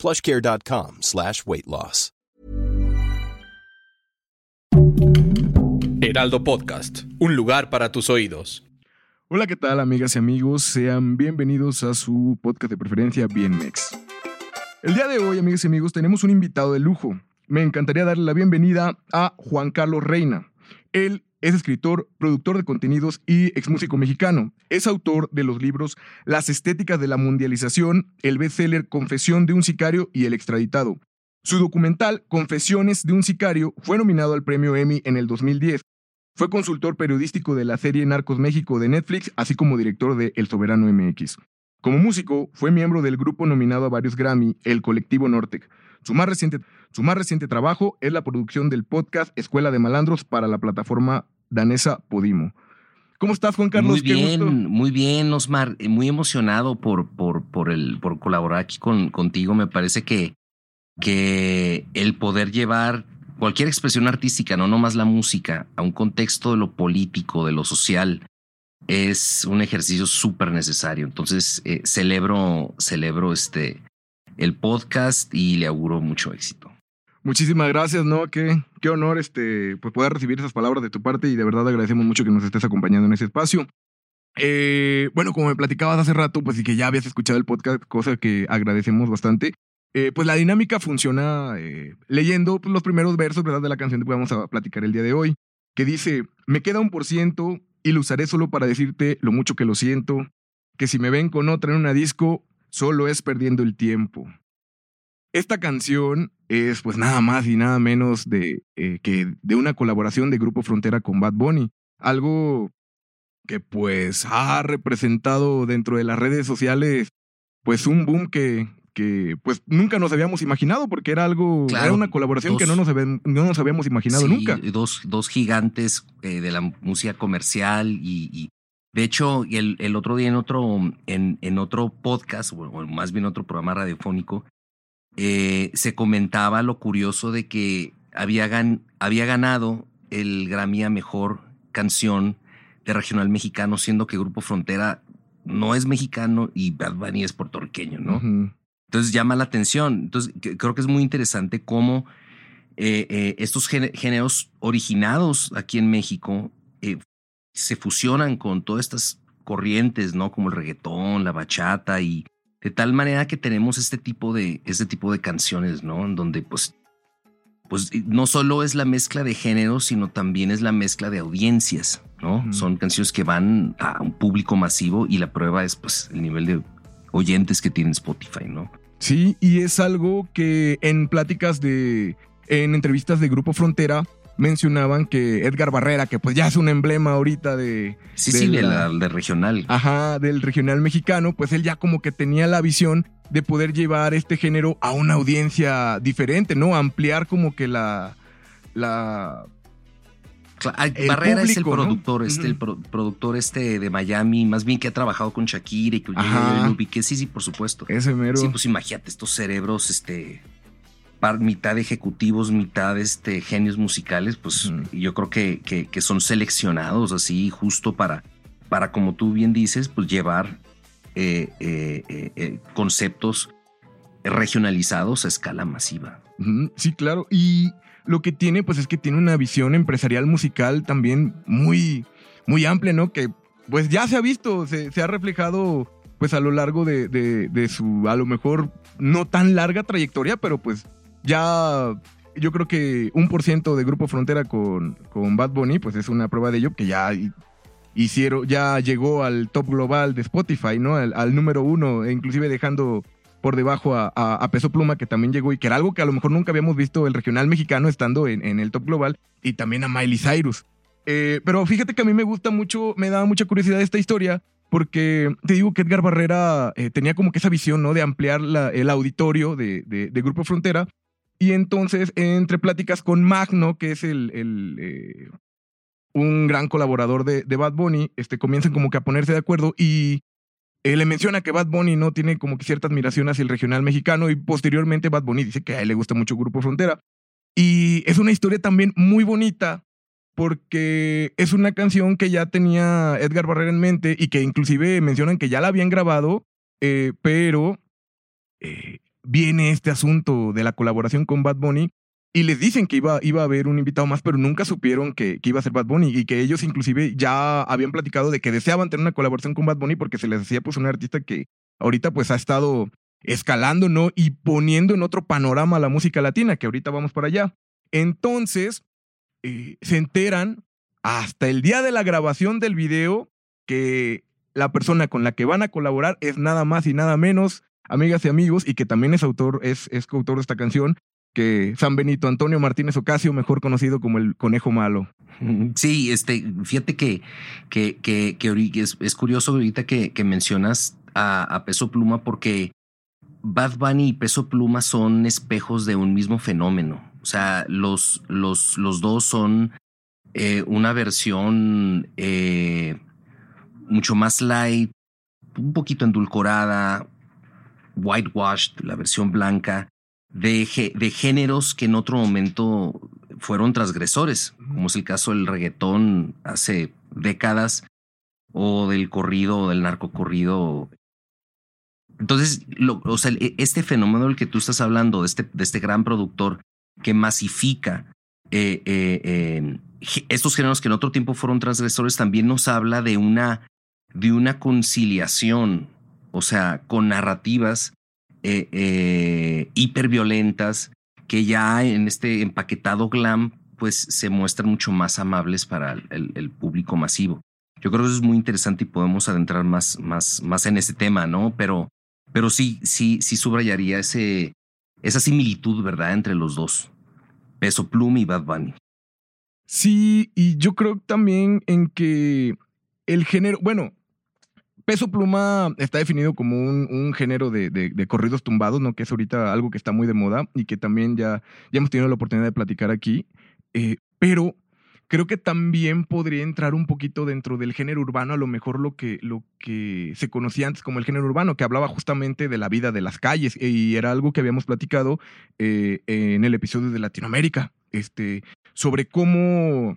plushcare.com slash weight loss. Heraldo Podcast, un lugar para tus oídos. Hola, ¿qué tal amigas y amigos? Sean bienvenidos a su podcast de preferencia Bien Mex. El día de hoy, amigas y amigos, tenemos un invitado de lujo. Me encantaría darle la bienvenida a Juan Carlos Reina. Él es escritor, productor de contenidos y exmúsico mexicano. Es autor de los libros Las estéticas de la mundialización, el bestseller Confesión de un sicario y El extraditado. Su documental Confesiones de un sicario fue nominado al premio Emmy en el 2010. Fue consultor periodístico de la serie Narcos México de Netflix, así como director de El Soberano MX. Como músico, fue miembro del grupo nominado a varios Grammy, el Colectivo Nortec. Su más, reciente, su más reciente trabajo es la producción del podcast Escuela de Malandros para la plataforma danesa Podimo. ¿Cómo estás, Juan Carlos? Muy bien, muy bien, Osmar. Eh, muy emocionado por, por, por, el, por colaborar aquí con, contigo. Me parece que, que el poder llevar cualquier expresión artística, no nomás la música, a un contexto de lo político, de lo social, es un ejercicio súper necesario. Entonces, eh, celebro, celebro este, el podcast y le auguro mucho éxito. Muchísimas gracias, ¿no? Qué, qué honor este, pues poder recibir esas palabras de tu parte y de verdad agradecemos mucho que nos estés acompañando en ese espacio. Eh, bueno, como me platicabas hace rato, pues y que ya habías escuchado el podcast, cosa que agradecemos bastante. Eh, pues la dinámica funciona eh, leyendo pues, los primeros versos ¿verdad? de la canción que vamos a platicar el día de hoy, que dice, me queda un por ciento y lo usaré solo para decirte lo mucho que lo siento, que si me ven con otra en una disco, solo es perdiendo el tiempo. Esta canción es pues nada más y nada menos de, eh, que de una colaboración de Grupo Frontera con Bad Bunny. Algo que pues ha representado dentro de las redes sociales pues un boom que, que pues nunca nos habíamos imaginado porque era algo, era una colaboración que no nos, no nos habíamos imaginado nunca. Dos, dos gigantes eh, de la música comercial y, de hecho, el, el, otro día en otro, en, en otro podcast, o más bien otro programa radiofónico, eh, se comentaba lo curioso de que había, había ganado el Grammy a Mejor Canción de Regional Mexicano, siendo que Grupo Frontera no es mexicano y Bad Bunny es puertorriqueño, ¿no? Entonces llama la atención. Entonces creo que es muy interesante cómo eh, eh, estos géneros originados aquí en México se fusionan con todas estas corrientes, ¿no? Como el reggaetón, la bachata y de tal manera que tenemos este tipo de, este tipo de canciones, ¿no? En donde pues, pues no solo es la mezcla de géneros, sino también es la mezcla de audiencias, ¿no? Son canciones que van a un público masivo y la prueba es pues el nivel de oyentes que tiene Spotify, ¿no? Sí, y es algo que en pláticas de, en entrevistas de Grupo Frontera, mencionaban que Edgar Barrera, que pues ya es un emblema ahorita de... Sí, sí, de, regional. Ajá, del regional mexicano, pues él ya como que tenía la visión de poder llevar este género a una audiencia diferente, ¿no? Ampliar como que la... la Barrera es el productor, este, el productor este de Miami, más bien que ha trabajado con Shakira y que, que sí, sí, por supuesto. Ese mero. Sí, pues imagínate estos cerebros, este, mitad ejecutivos, mitad este, genios musicales, pues yo creo que, que, son seleccionados así justo para, para, como tú bien dices, pues llevar eh, eh, eh, conceptos regionalizados a escala masiva. Sí, claro. Y lo que tiene, pues es que tiene una visión empresarial musical también muy, muy amplia, ¿no? Que pues ya se ha visto, se, ha reflejado pues a lo largo de, de, su, a lo mejor no tan larga trayectoria, pero pues ya yo creo que un por ciento de Grupo Frontera con, con Bad Bunny, pues es una prueba de ello, que ya hicieron, ya llegó al top global de Spotify, ¿no? Al, número uno, e inclusive dejando por debajo a, Peso Pluma, que también llegó y que era algo que a lo mejor nunca habíamos visto el regional mexicano estando en, el top global, y también a Miley Cyrus. Eh, pero fíjate que a mí me gusta mucho, me da mucha curiosidad esta historia, porque te digo que Edgar Barrera eh, tenía como que esa visión, ¿no? De ampliar el auditorio de, de Grupo Frontera Y entonces, entre pláticas con Magno, que es el, el eh, un gran colaborador de, Bad Bunny, este, comienzan como que a ponerse de acuerdo y le menciona que Bad Bunny no tiene como que cierta admiración hacia el regional mexicano y posteriormente Bad Bunny dice que a él le gusta mucho Grupo Frontera. Y es una historia también muy bonita porque es una canción que ya tenía Edgar Barrera en mente y que inclusive mencionan que ya la habían grabado, eh, pero eh, viene este asunto de la colaboración con Bad Bunny y les dicen que iba, iba a haber un invitado más, pero nunca supieron que, iba a ser Bad Bunny y que ellos inclusive ya habían platicado de que deseaban tener una colaboración con Bad Bunny porque se les decía pues un artista que ahorita pues ha estado escalando, ¿no? Y poniendo en otro panorama la música latina, que ahorita vamos para allá. Entonces, eh, se enteran hasta el día de la grabación del video que la persona con la que van a colaborar es nada más y nada menos, amigas y amigos, y que también es autor, es, es coautor de esta canción, que San Benito Antonio Martínez Ocasio, mejor conocido como el Conejo Malo. Sí, este, fíjate que, que, que, es, curioso ahorita que, que mencionas a, a, Peso Pluma porque Bad Bunny y Peso Pluma son espejos de un mismo fenómeno. O sea, los, los, los dos son eh, una versión eh, mucho más light, un poquito endulcorada, whitewashed, la versión blanca, de, de géneros que en otro momento fueron transgresores, como es el caso del reggaetón hace décadas, o del corrido, o del narcocorrido. Entonces, o sea, e, este fenómeno del que tú estás hablando, de este, de este gran productor que masifica eh, eh, estos géneros que en otro tiempo fueron transgresores, también nos habla de una, de una conciliación, o sea, con narrativas eh, eh, hiperviolentas que ya en este empaquetado glam pues se muestran mucho más amables para el, público masivo. Yo creo que eso es muy interesante y podemos adentrar más, más, más en ese tema, ¿no? Pero, pero sí, sí, sí subrayaría ese, esa similitud, ¿verdad?, entre los dos. Peso Plum y Bad Bunny. Sí, y yo creo también en que el género, bueno, Peso Pluma está definido como un, género de, corridos tumbados, ¿no? Que es ahorita algo que está muy de moda y que también ya, ya hemos tenido la oportunidad de platicar aquí. Eh, pero creo que también podría entrar un poquito dentro del género urbano, a lo mejor lo que, lo que se conocía antes como el género urbano, que hablaba justamente de la vida de las calles y era algo que habíamos platicado eh, en el episodio de Latinoamérica, este, sobre cómo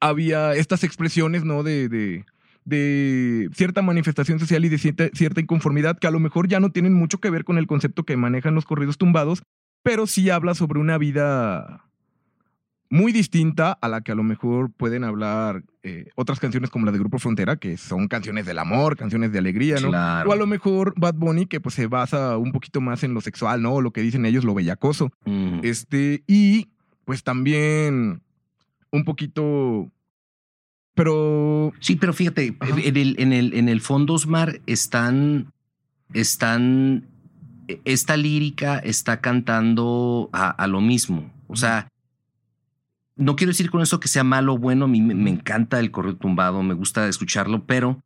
había estas expresiones, ¿no? de de cierta manifestación social y de cierta, inconformidad que a lo mejor ya no tienen mucho que ver con el concepto que manejan los corridos tumbados, pero sí habla sobre una vida muy distinta a la que a lo mejor pueden hablar eh, otras canciones como la de Grupo Frontera, que son canciones del amor, canciones de alegría, ¿no? O a lo mejor Bad Bunny, que pues se basa un poquito más en lo sexual, ¿no? O lo que dicen ellos, lo bellacoso. Este, y pues también un poquito pero. Sí, pero fíjate, en el, en el, en el fondo, Osmar, están. Están. Esta lírica está cantando a, lo mismo. O sea, no quiero decir con eso que sea malo o bueno. A mí me, encanta el correo tumbado, me gusta escucharlo, pero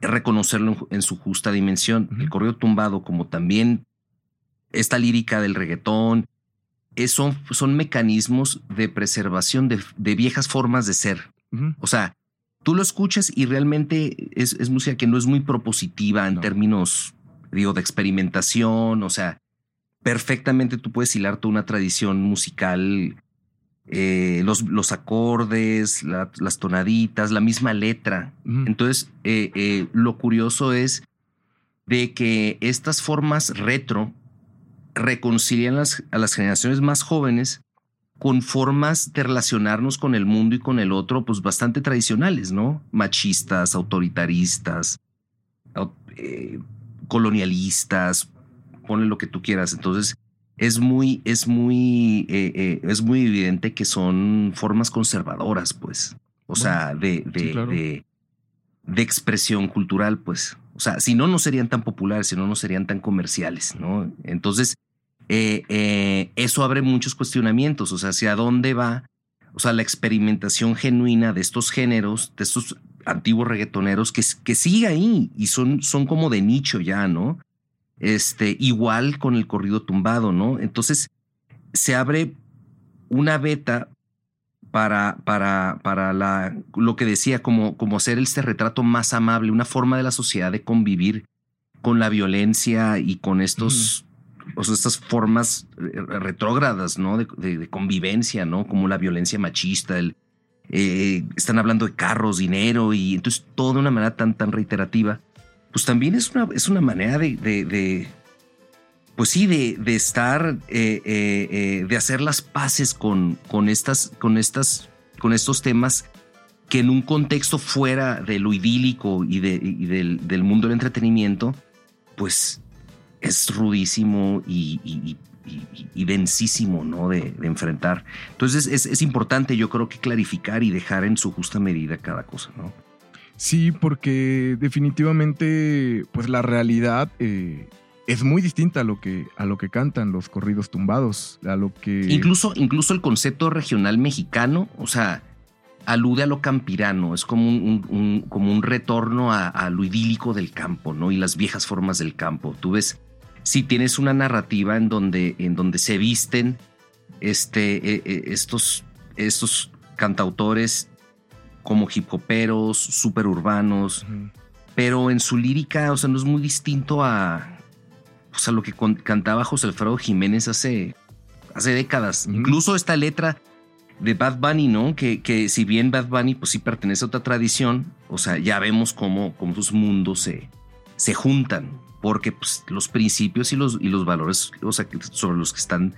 reconocerlo en, su justa dimensión. El correo tumbado, como también esta lírica del reggaetón, son, son mecanismos de preservación de, de viejas formas de ser. O sea, tú lo escuchas y realmente es, música que no es muy propositiva en términos, digo, de experimentación. O sea, perfectamente tú puedes hilar toda una tradición musical, eh, los, los, acordes, las tonaditas, la misma letra. Entonces, eh, eh, lo curioso es de que estas formas retro reconcilian a las generaciones más jóvenes con formas de relacionarnos con el mundo y con el otro, pues bastante tradicionales, ¿no? Machistas, autoritaristas, eh, colonialistas, ponle lo que tú quieras. Entonces, es muy, es muy, eh, eh, es muy evidente que son formas conservadoras, pues. O sea, de, de, de, expresión cultural, pues. O sea, si no, no serían tan populares, si no, no serían tan comerciales, ¿no? Entonces, eh, eh, eso abre muchos cuestionamientos, o sea, hacia dónde va, o sea, la experimentación genuina de estos géneros, de estos antiguos reggaetoneros, que, que sigue ahí y son, son como de nicho ya, ¿no? Este, igual con el corrido tumbado, ¿no? Entonces, se abre una beta para, para, para la, lo que decía, como, como hacer este retrato más amable, una forma de la sociedad de convivir con la violencia y con estos, o estas formas eh, retrógradas, ¿no? De, convivencia, ¿no? Como la violencia machista, el, eh, están hablando de carros, dinero y entonces todo de una manera tan, tan reiterativa, pues también es una, es una manera de, pues sí, de, estar, eh, de hacer las paces con, con, estas, con, estas, con estos temas que en un contexto fuera de lo idílico y, de, del, del mundo del entretenimiento, pues es rudísimo y, y, densísimo ¿no? De, enfrentar. Entonces es, importante yo creo que clarificar y dejar en su justa medida cada cosa, ¿no? Sí, porque definitivamente pues la realidad eh, es muy distinta a lo, que, a lo que cantan los corridos tumbados, a lo que... Incluso, incluso el concepto regional mexicano, o sea, alude a lo campirano, es como un, como un retorno a, a, lo idílico del campo, ¿no? Y las viejas formas del campo. Tú ves si tienes una narrativa en donde, en donde se visten este, eh, eh, estos, estos cantautores como hip hoperos, super urbanos, pero en su lírica, o sea, no es muy distinto a, pues, a lo que cantaba José Alfredo Jiménez hace, hace décadas. Incluso esta letra de Bad Bunny, ¿no? Que, que si bien Bad Bunny, pues sí pertenece a otra tradición, o sea, ya vemos cómo, cómo sus mundos se, se juntan porque pues, los principios y los, y los valores sobre los que están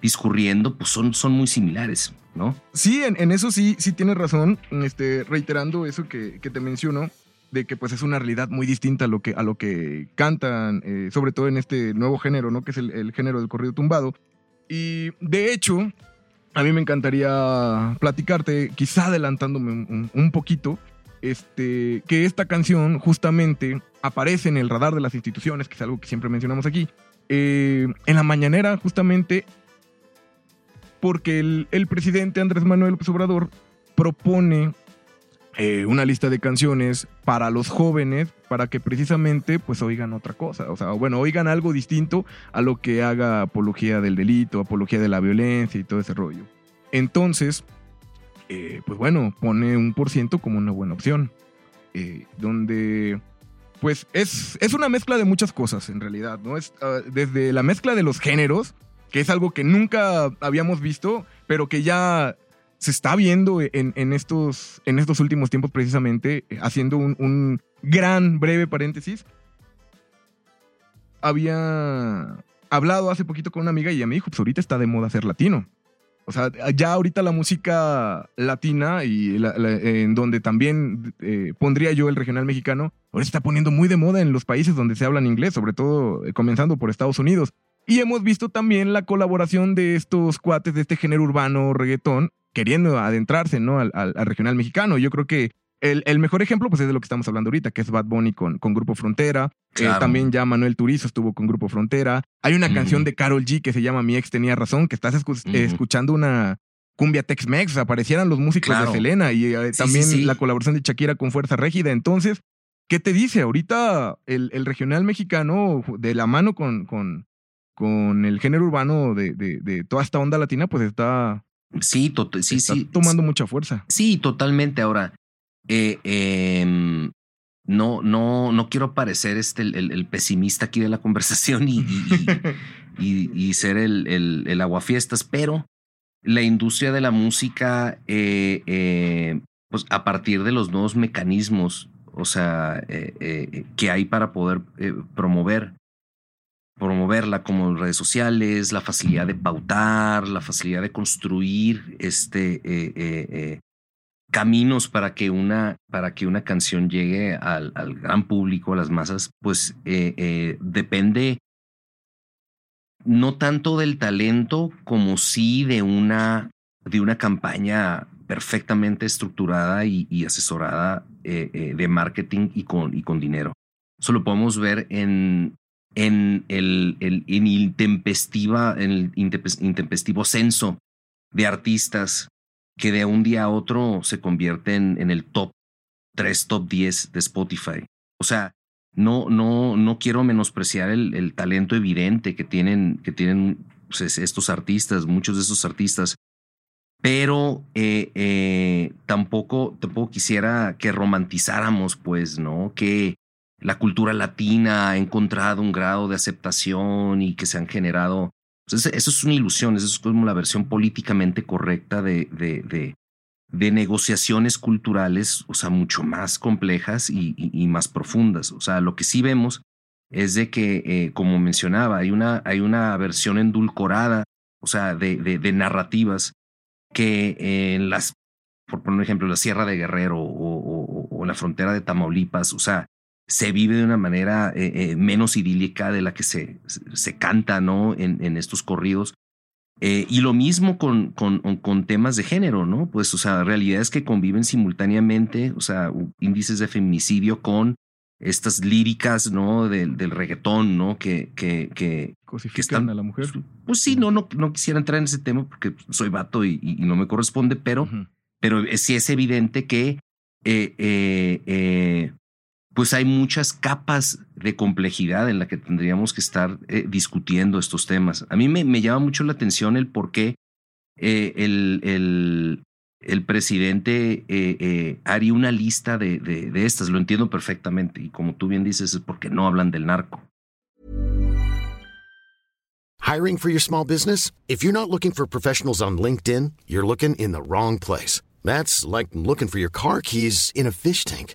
discurriendo pues son, son muy similares, ¿no? Sí, en, eso sí, sí tienes razón, este, reiterando eso que, te menciono, de que pues es una realidad muy distinta a lo que, a lo que cantan, eh, sobre todo en este nuevo género, ¿no? Que es el, género del corrido tumbado. Y de hecho, a mí me encantaría platicarte, quizá adelantándome un poquito, este, que esta canción justamente aparece en el radar de las instituciones, que es algo que siempre mencionamos aquí, eh, en la mañanera justamente porque el, presidente Andrés Manuel López Obrador propone eh, una lista de canciones para los jóvenes para que precisamente pues oigan otra cosa, o sea, bueno, oigan algo distinto a lo que haga apología del delito, apología de la violencia y todo ese rollo. Entonces, eh, pues bueno, pone un por ciento como una buena opción. Donde, pues es, es una mezcla de muchas cosas en realidad, ¿no? Es ah, desde la mezcla de los géneros, que es algo que nunca habíamos visto, pero que ya se está viendo en, estos, en estos últimos tiempos precisamente, haciendo un, un gran breve paréntesis. Había hablado hace poquito con una amiga y ella me dijo, pues ahorita está de moda ser latino. O sea, ya ahorita la música latina y en donde también eh, pondría yo el regional mexicano, ahora se está poniendo muy de moda en los países donde se hablan inglés, sobre todo eh, comenzando por Estados Unidos. Y hemos visto también la colaboración de estos cuates de este género urbano reggaetón queriendo adentrarse ¿no? al, al regional mexicano. Yo creo que el, mejor ejemplo, pues es de lo que estamos hablando ahorita, que es Bad Bunny con, con Grupo Frontera. Eh, también ya Manuel Turizo estuvo con Grupo Frontera. Hay una canción de Carol G que se llama Mi ex tenía razón, que estás escuchando una cumbia Tex-Mex. Aparecieran los músicos de Selena y eh, también la colaboración de Shakira con Fuerza Régida. Entonces, ¿qué te dice? Ahorita el, el regional mexicano, de la mano con, con, con el género urbano de, de, toda esta onda latina, pues está. Sí, sí, está sí. tomando mucha fuerza. Sí, totalmente. Ahora, eh, em, no, no, no quiero parecer este, el, pesimista aquí de la conversación y, y, ser el, el, aguafiestas, pero la industria de la música, eh, eh, pues a partir de los nuevos mecanismos, o sea, que hay para poder promover promoverla como redes sociales, la facilidad de pautar, la facilidad de construir este, caminos para que una, para que una canción llegue al, gran público, a las masas, pues eh, eh, depende no tanto del talento como sí de una, de una campaña perfectamente estructurada y, asesorada eh, de marketing y con, y con dinero. Eso lo podemos ver en, en el, el en el intempestivo censo de artistas que de un día a otro se convierten en el top 3, top 10 de Spotify. O sea, no, no, no quiero menospreciar el, talento evidente que tienen, que tienen pues, estos artistas, muchos de estos artistas, pero eh, eh, tampoco, tampoco quisiera que romantizáramos, pues, ¿no? Que la cultura latina ha encontrado un grado de aceptación y que se han generado. Pues, eso es una ilusión, eso es como la versión políticamente correcta de, de, de, de negociaciones culturales, o sea, mucho más complejas y, más profundas. O sea, lo que sí vemos es de que, eh, como mencionaba, hay una, hay una versión endulcorada, o sea, de, de, narrativas que en las, por poner un ejemplo, la Sierra de Guerrero o, la frontera de Tamaulipas, o sea, se vive de una manera eh, eh, menos idílica de la que se, se canta, ¿no? En, en estos corridos. Eh, y lo mismo con, con, con, temas de género, ¿no? Pues, o sea, realidades que conviven simultáneamente, o sea, índices de feminicidio con estas líricas, ¿no? Del, del reggaetón, ¿no? Que, que, que, que están, a la mujer. Pues sí, no, no, no quisiera entrar en ese tema porque soy vato y, y no me corresponde, pero, uh -huh. pero sí es evidente que eh, eh, eh, pues hay muchas capas de complejidad en la que tendríamos que estar eh, discutiendo estos temas. A mí me, llama mucho la atención el por qué eh, el, presidente eh, haría una lista de, de, de, estas. Lo entiendo perfectamente. Y como tú bien dices, es porque no hablan del narco. Hiring for your small business? If you're not looking for professionals on LinkedIn, you're looking in the wrong place. That's like looking for your car keys in a fish tank.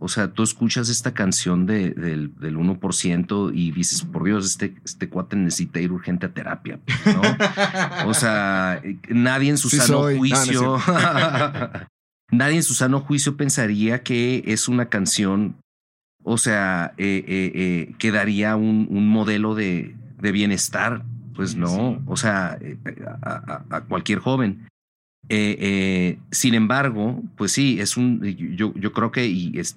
O sea, tú escuchas esta canción de, del, del 1% y dices, por Dios, este, este cuate necesita ir urgente a terapia, ¿no? o sea, nadie en su sí sano soy. juicio, no, nadie en su sano juicio pensaría que es una canción, o sea, eh, eh, eh, que daría un, un modelo de, de, bienestar. Pues no, sí. o sea, eh, a, cualquier joven. Eh, eh, sin embargo, pues sí, es un, yo, yo creo que y es,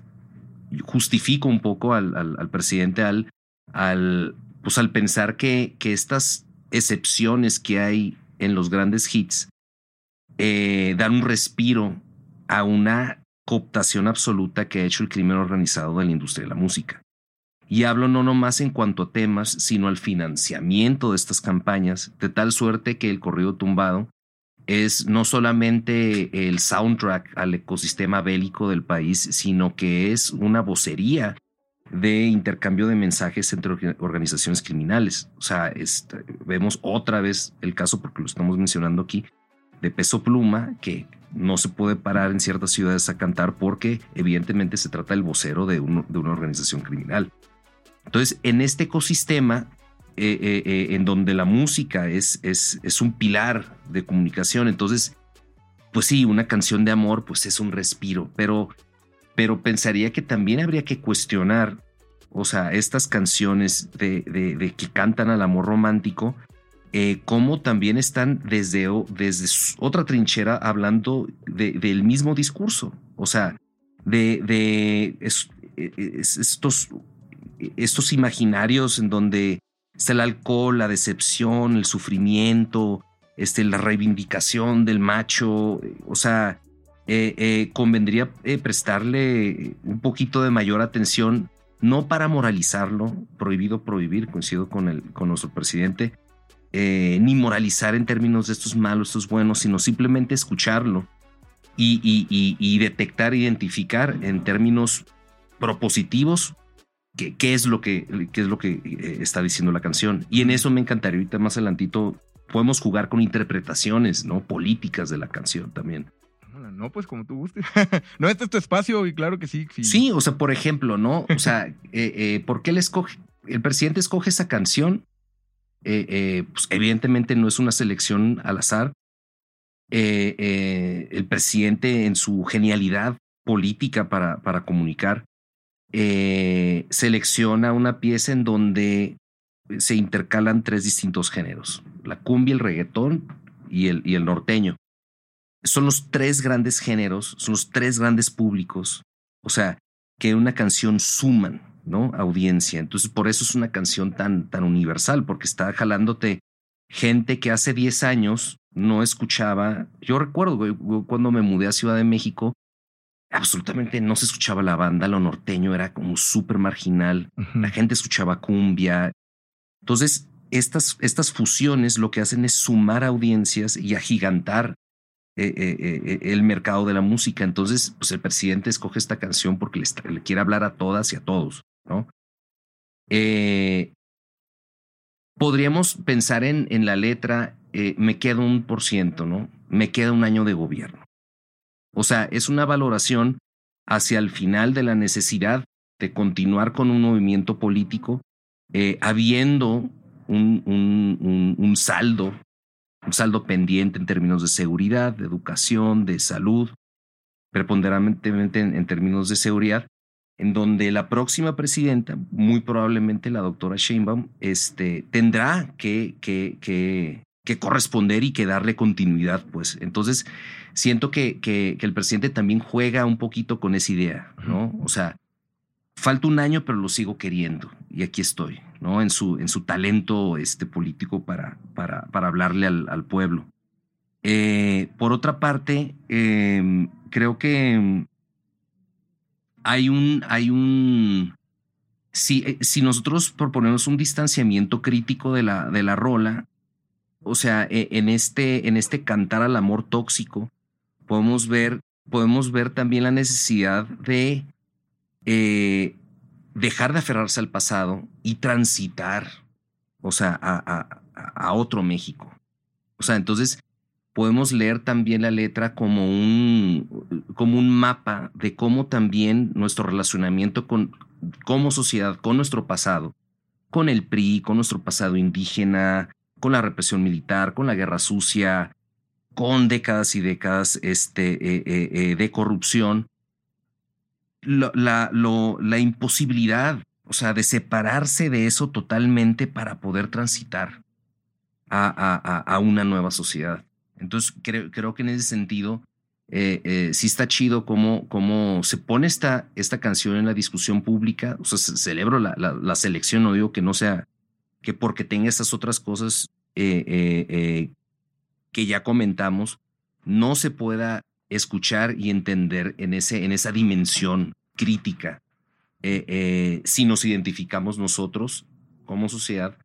justifico un poco al, al, presidente al, al, pues al pensar que, que estas excepciones que hay en los grandes hits eh, dan un respiro a una cooptación absoluta que ha hecho el crimen organizado de la industria de la música. Y hablo no nomás en cuanto a temas, sino al financiamiento de estas campañas, de tal suerte que el corrido tumbado es no solamente el soundtrack al ecosistema bélico del país, sino que es una vocería de intercambio de mensajes entre organizaciones criminales. O sea, es, vemos otra vez el caso, porque lo estamos mencionando aquí, de Peso Pluma, que no se puede parar en ciertas ciudades a cantar porque evidentemente se trata del vocero de, de una organización criminal. Entonces, en este ecosistema eh, eh, eh, en donde la música es, es, es un pilar de comunicación. Entonces, pues sí, una canción de amor, pues es un respiro, pero, pero pensaría que también habría que cuestionar, o sea, estas canciones de, de, que cantan al amor romántico, eh, cómo también están desde, desde otra trinchera hablando de, del mismo discurso, o sea, de, de es, es, estos, estos imaginarios en donde está el alcohol, la decepción, el sufrimiento, este, la reivindicación del macho, o sea, eh, eh, convendría eh, prestarle un poquito de mayor atención, no para moralizarlo, prohibido prohibir, coincido con, el, con nuestro presidente, ni moralizar en términos de estos malos, estos buenos, sino simplemente escucharlo y, y, y, y detectar, identificar en términos propositivos qué, qué, es lo que, qué es lo que eh, está diciendo la canción. Y en eso me encantaría ahorita más adelantito podemos jugar con interpretaciones, ¿no? Políticas de la canción también. No, pues como tú gustes. no, este es tu espacio y claro que sí. Sí, sí o sea, por ejemplo, ¿no? O sea, eh, eh, ¿por qué le escoge? El presidente escoge esa canción. Pues evidentemente no es una selección al azar. El presidente en su genialidad política para, para comunicar selecciona una pieza en donde se intercalan tres distintos géneros. la cumbia, el reggaetón y el, y el norteño. Son los tres grandes géneros, son los tres grandes públicos, o sea, que una canción suman, ¿no? Audiencia. Entonces, por eso es una canción tan, tan universal, porque está jalándote gente que hace 10 años no escuchaba. Yo recuerdo cuando me mudé a Ciudad de México, absolutamente no se escuchaba la banda, lo norteño era como súper marginal, la gente escuchaba cumbia. Entonces, estas, estas fusiones lo que hacen es sumar audiencias y agigantar eh, eh, eh, el mercado de la música. Entonces, pues el presidente escoge esta canción porque le, quiere hablar a todas y a todos, ¿no? podríamos pensar en, en la letra, me queda un por ciento, ¿no? Me queda un año de gobierno. O sea, es una valoración hacia el final de la necesidad de continuar con un movimiento político, habiendo un, un, un, saldo, un saldo pendiente en términos de seguridad, de educación, de salud, preponderantemente en, términos de seguridad, en donde la próxima presidenta, muy probablemente la doctora Sheinbaum, este, tendrá que, que, que, que corresponder y que darle continuidad, pues. Entonces, siento que, que, que, el presidente también juega un poquito con esa idea, ¿no? O sea, falta un año, pero lo sigo queriendo y aquí estoy, ¿no? En su, en su talento este, político para, para, para hablarle al, pueblo. Eh, por otra parte, em, creo que hay un, hay un, si, eh, si nosotros proponemos un distanciamiento crítico de la, de la rola, o sea, e, en este, en este cantar al amor tóxico, podemos ver, podemos ver también la necesidad de eh, dejar de aferrarse al pasado y transitar, o sea, a, a, otro México. O sea, entonces podemos leer también la letra como un, como un mapa de cómo también nuestro relacionamiento con, como sociedad, con nuestro pasado, con el PRI, con nuestro pasado indígena, con la represión militar, con la guerra sucia, con décadas y décadas este, eh, eh, eh, de corrupción, la, la imposibilidad, o sea, de separarse de eso totalmente para poder transitar a, a, a una nueva sociedad. Entonces, creo, creo, que en ese sentido, sí está chido cómo, cómo se pone esta, esta canción en la discusión pública. O sea, celebro la, la, selección, no digo que no sea, que porque tenga estas otras cosas que ya comentamos, no se pueda escuchar y entender en, ese, en esa dimensión crítica eh, eh, si nos identificamos nosotros como sociedad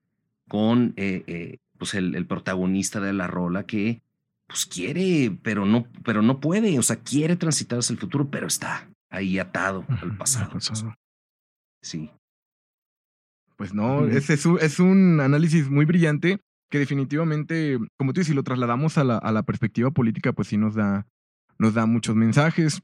con eh, pues el, protagonista de la rola que pues quiere, pero no, pero no puede, o sea, quiere transitar hacia el futuro, pero está ahí atado al pasado. Sí. Pues no, es, es, un análisis muy brillante que definitivamente, como tú dices, si lo trasladamos a la, a la perspectiva política, pues sí nos da, nos da muchos mensajes.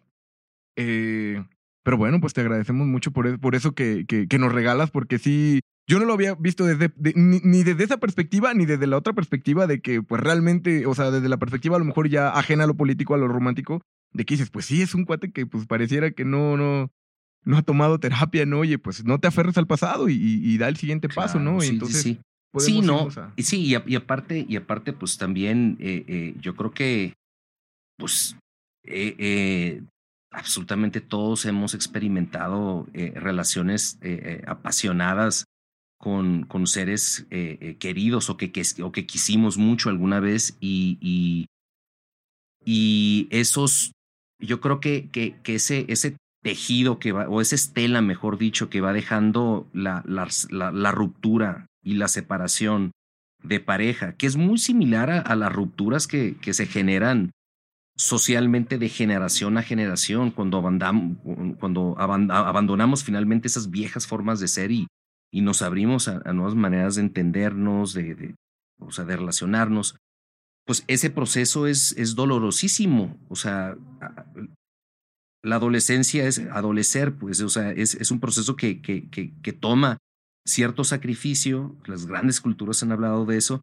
Eh, pero bueno, pues te agradecemos mucho por, e, por eso que, que, nos regalas, porque sí, yo no lo había visto desde, ni, desde esa perspectiva, ni desde la otra perspectiva de que, pues realmente, o sea, desde la perspectiva a lo mejor ya ajena a lo político, a lo romántico, de que dices, pues sí, es un cuate que pues pareciera que no, no, no ha tomado terapia, ¿no? Oye, pues no te aferres al pasado y, y, da el siguiente paso, ¿no? Sí, Entonces, sí, sí. No, sí, y, y, aparte, y aparte, pues también eh, eh, yo creo que, pues, eh, absolutamente todos hemos experimentado relaciones apasionadas con, con seres queridos o que, o que quisimos mucho alguna vez y, y, y esos, yo creo que, que, que, ese, ese tejido que va, o esa estela, mejor dicho, que va dejando la, la, la, ruptura y la separación de pareja, que es muy similar a, las rupturas que, que se generan socialmente de generación a generación, cuando, abandonamos finalmente esas viejas formas de ser y, y nos abrimos a, nuevas maneras de entendernos, de, o sea, de relacionarnos, pues ese proceso es, es dolorosísimo. O sea, la adolescencia es adolecer, pues, o sea, es, es un proceso que, que, que, toma cierto sacrificio, las grandes culturas han hablado de eso,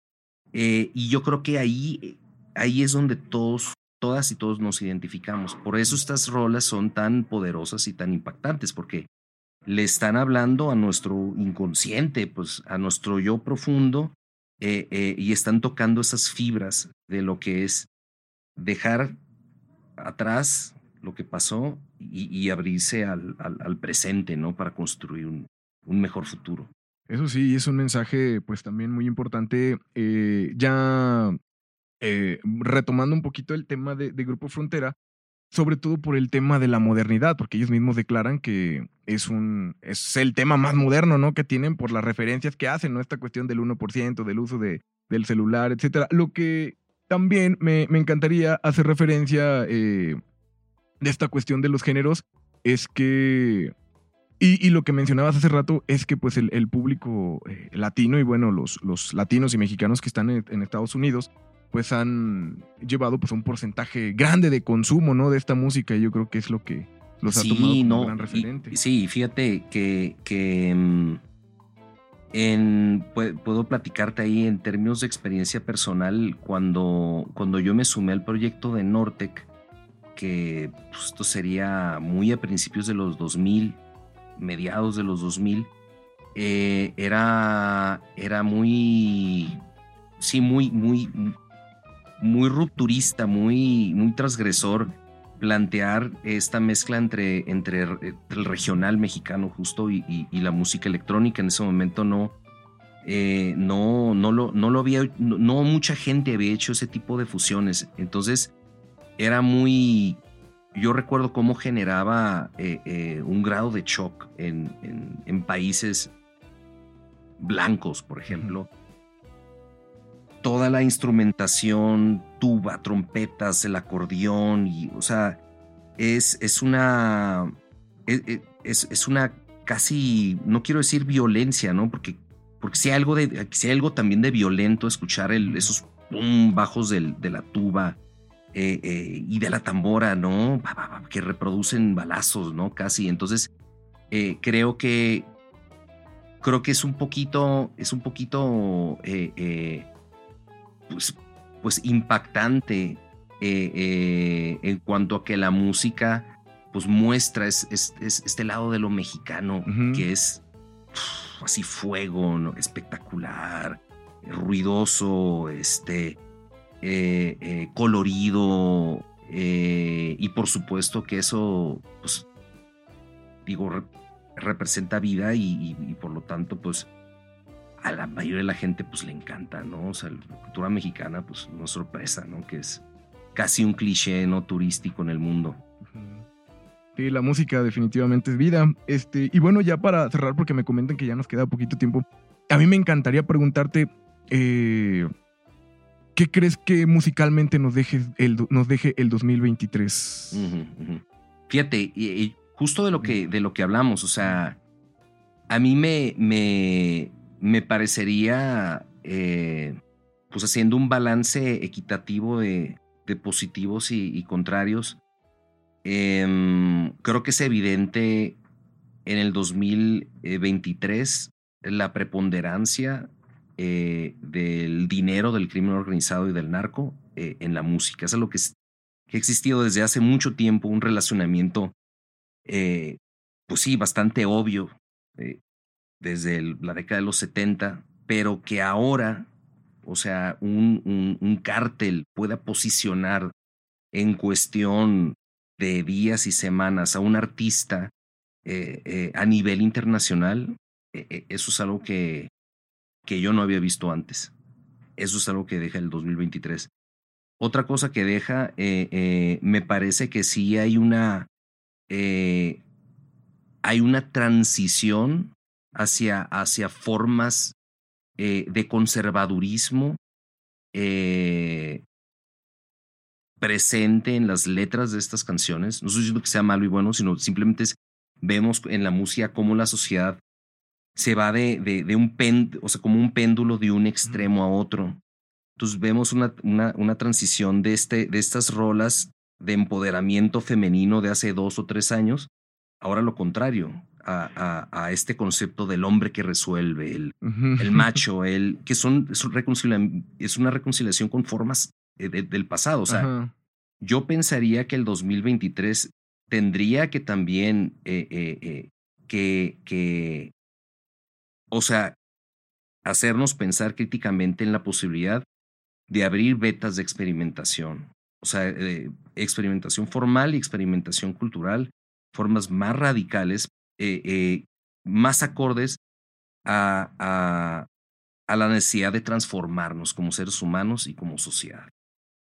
eh, y yo creo que ahí, ahí es donde todos todas y todos nos identificamos. Por eso estas rolas son tan poderosas y tan impactantes, porque le están hablando a nuestro inconsciente, pues a nuestro yo profundo, eh, eh, y están tocando esas fibras de lo que es dejar atrás lo que pasó y, abrirse al, al, presente, ¿no? Para construir un, un, mejor futuro. Eso sí, es un mensaje pues también muy importante. Eh, ya retomando un poquito el tema de, Grupo Frontera, sobre todo por el tema de la modernidad, porque ellos mismos declaran que es un es el tema más moderno, ¿no? Que tienen por las referencias que hacen, ¿no? Esta cuestión del 1%, del uso de, del celular, etcétera. Lo que también me, me encantaría hacer referencia eh, de esta cuestión de los géneros es que y, y, lo que mencionabas hace rato es que pues el, el público eh, latino y bueno, los, los latinos y mexicanos que están en Estados Unidos pues han llevado pues un porcentaje grande de consumo, ¿no? De esta música y yo creo que es lo que los ha tomado como no, gran referente. sí, fíjate que, que mm, en, puedo platicarte ahí en términos de experiencia personal cuando, cuando yo me sumé al proyecto de Nortec, que pues, esto sería muy a principios de los 2000, mediados de los 2000, eh, era, era muy, sí, muy, muy, muy rupturista, muy, muy transgresor plantear esta mezcla entre, entre el regional mexicano justo y, la música electrónica. En ese momento no, eh, no, no, lo, no lo había, no, mucha gente había hecho ese tipo de fusiones. Entonces era muy, yo recuerdo cómo generaba eh, eh, un grado de shock en, países blancos, por ejemplo toda la instrumentación, tuba, trompetas, el acordeón, y, o sea, es, es una. E, e, es, es, una casi, no quiero decir violencia, ¿no? Porque, porque si hay algo, de, si algo también de violento escuchar el, esos pum bajos del, de la tuba eh, eh, y de la tambora, ¿no? Que reproducen balazos, ¿no? Casi. Entonces, eh, creo que. Creo que es un poquito. Es un poquito pues, pues impactante en cuanto a que la música pues muestra es, este lado de lo mexicano que es así fuego, espectacular, ruidoso, este, eh, colorido y por supuesto que eso pues digo representa vida y, por lo tanto pues a la mayoría de la gente pues le encanta, ¿no? O sea, la cultura mexicana pues no sorpresa, ¿no? Que es casi un cliché, ¿no? Turístico en el mundo. Sí, la música definitivamente es vida. Este, y bueno, ya para cerrar, porque me comentan que ya nos queda poquito tiempo, a mí me encantaría preguntarte, eh, ¿qué crees que musicalmente nos deje el, nos deje el 2023? Fíjate, y, justo de lo, que, de lo que hablamos, o sea, a mí me, me, me parecería, eh, pues haciendo un balance equitativo de, positivos y, contrarios, em, creo que es evidente en el 2023 la preponderancia eh, del dinero del crimen organizado y del narco eh, en la música. Es algo que, ha existido desde hace mucho tiempo, un relacionamiento, pues sí, bastante obvio desde la década de los 70, pero que ahora, o sea, un, un, cártel pueda posicionar en cuestión de días y semanas a un artista eh, eh, a nivel internacional, eh, eso es algo que, que yo no había visto antes. Eso es algo que deja el 2023. Otra cosa que deja, me parece que sí hay una, hay una transición hacia, hacia formas eh, de conservadurismo eh, presente en las letras de estas canciones. No estoy diciendo que sea malo y bueno, sino simplemente vemos en la música cómo la sociedad se va de, de, un péndulo, o sea, como un péndulo de un extremo a otro. Entonces vemos una, una, una transición de, este, de estas rolas de empoderamiento femenino de hace dos o tres años. Ahora lo contrario, a, este concepto del hombre que resuelve, el, el macho, el que son es, es una reconciliación con formas eh, del pasado. O sea, yo pensaría que el 2023 tendría que también eh, eh, que, que, o sea, hacernos pensar críticamente en la posibilidad de abrir vetas de experimentación, o sea, eh, experimentación formal y experimentación cultural, formas más radicales, eh, eh, más acordes a, a, a, la necesidad de transformarnos como seres humanos y como sociedad.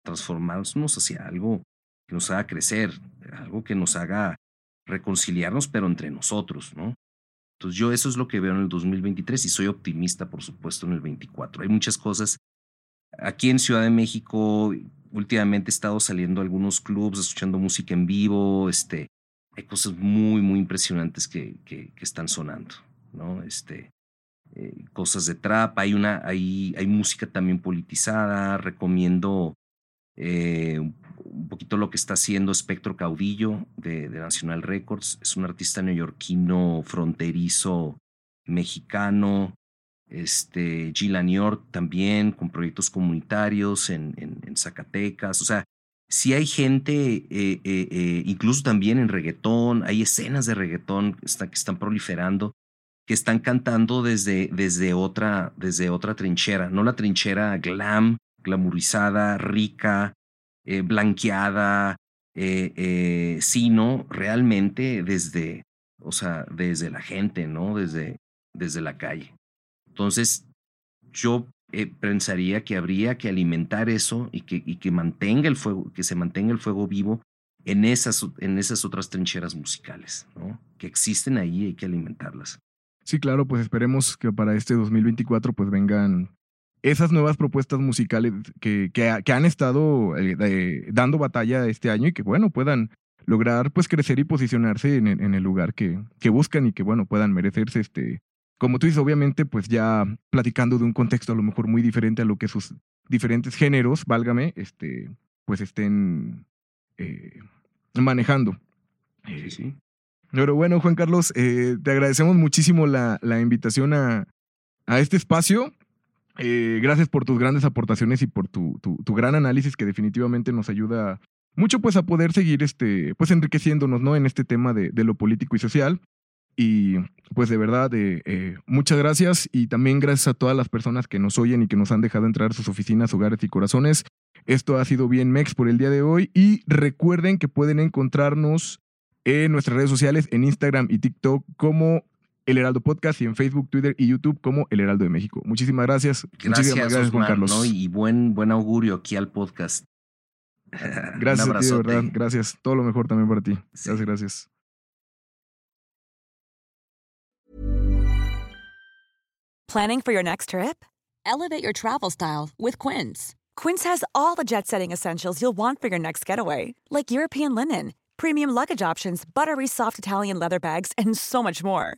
Transformarnos hacia algo que nos haga crecer, algo que nos haga reconciliarnos, pero entre nosotros, ¿no? Entonces yo eso es lo que veo en el 2023 y soy optimista, por supuesto, en el 24. Hay muchas cosas. Aquí en Ciudad de México, últimamente he estado saliendo a algunos clubs, escuchando música en vivo, este, hay cosas muy, muy impresionantes que, que, están sonando, ¿no? Este, eh, cosas de trap, hay, una, hay, hay música también politizada, recomiendo eh, un poquito lo que está haciendo Espectro Caudillo de, National Records. Es un artista neoyorquino fronterizo mexicano. Este, Gillan York también con proyectos comunitarios en, en, Zacatecas. O sea, si hay gente, eh, eh, eh, incluso también en reggaetón, hay escenas de reggaetón que, están proliferando, que están cantando desde, desde, otra, desde otra trinchera, no la trinchera glam, glamorizada, rica, eh, blanqueada, eh, eh, sino realmente desde, o sea, desde la gente, ¿no? Desde, desde la calle. Entonces, yo pensaría que habría que alimentar eso y que, y que mantenga el fuego, que se mantenga el fuego vivo en esas, en esas otras trincheras musicales, ¿no? Que existen ahí y hay que alimentarlas. Sí, claro, pues esperemos que para este 2024 pues vengan esas nuevas propuestas musicales que, que, han estado eh, dando batalla este año y que, bueno, puedan lograr pues crecer y posicionarse en, en el lugar que, que, buscan y que, bueno, puedan merecerse este... Como tú dices, obviamente, pues ya platicando de un contexto a lo mejor muy diferente a lo que sus diferentes géneros, válgame, este, pues estén eh, manejando. Sí, sí. Pero bueno, Juan Carlos, eh, te agradecemos muchísimo la, la invitación a, a este espacio. Eh, gracias por tus grandes aportaciones y por tu, tu, gran análisis que definitivamente nos ayuda mucho pues a poder seguir este, pues enriqueciéndonos, ¿no? En este tema de, de lo político y social. Y pues de verdad, eh, eh, muchas gracias y también gracias a todas las personas que nos oyen y que nos han dejado entrar a sus oficinas, hogares y corazones. Esto ha sido bien Mex por el día de hoy y recuerden que pueden encontrarnos en nuestras redes sociales, en Instagram y TikTok como el Heraldo Podcast y en Facebook, Twitter y YouTube como El Heraldo de México. Muchísimas gracias. Gracias, Muchísimas gracias Juan Carlos. Y buen, buen augurio aquí al podcast. Gracias a ti, de verdad. Gracias. Todo lo mejor también para ti. Sí. Gracias, gracias. Planning for your next trip? Elevate your travel style with Quince. Quince has all the jet-setting essentials you'll want for your next getaway, like European linen, premium luggage options, buttery soft Italian leather bags, and so much more